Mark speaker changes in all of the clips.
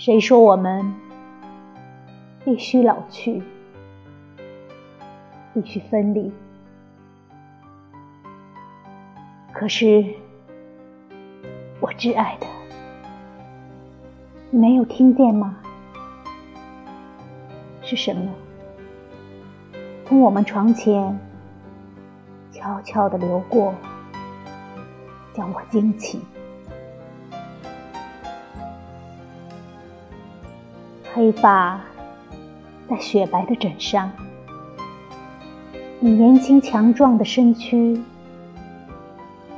Speaker 1: 谁说我们必须老去，必须分离？可是，我挚爱的，你没有听见吗？是什么？从我们床前悄悄地流过，将我惊起。黑发在雪白的枕上，你年轻强壮的身躯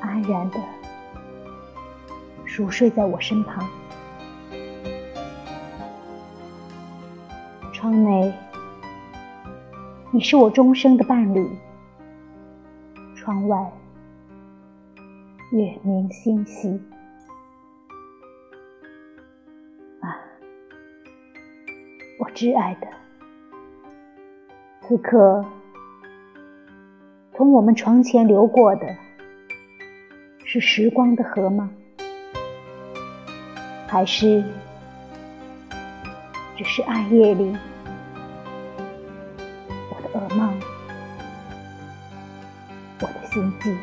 Speaker 1: 安然地熟睡在我身旁。窗内，你是我终生的伴侣；窗外，月明星稀。我挚爱的，此刻从我们床前流过的，是时光的河吗？还是只是暗夜里我的噩梦，我的心悸？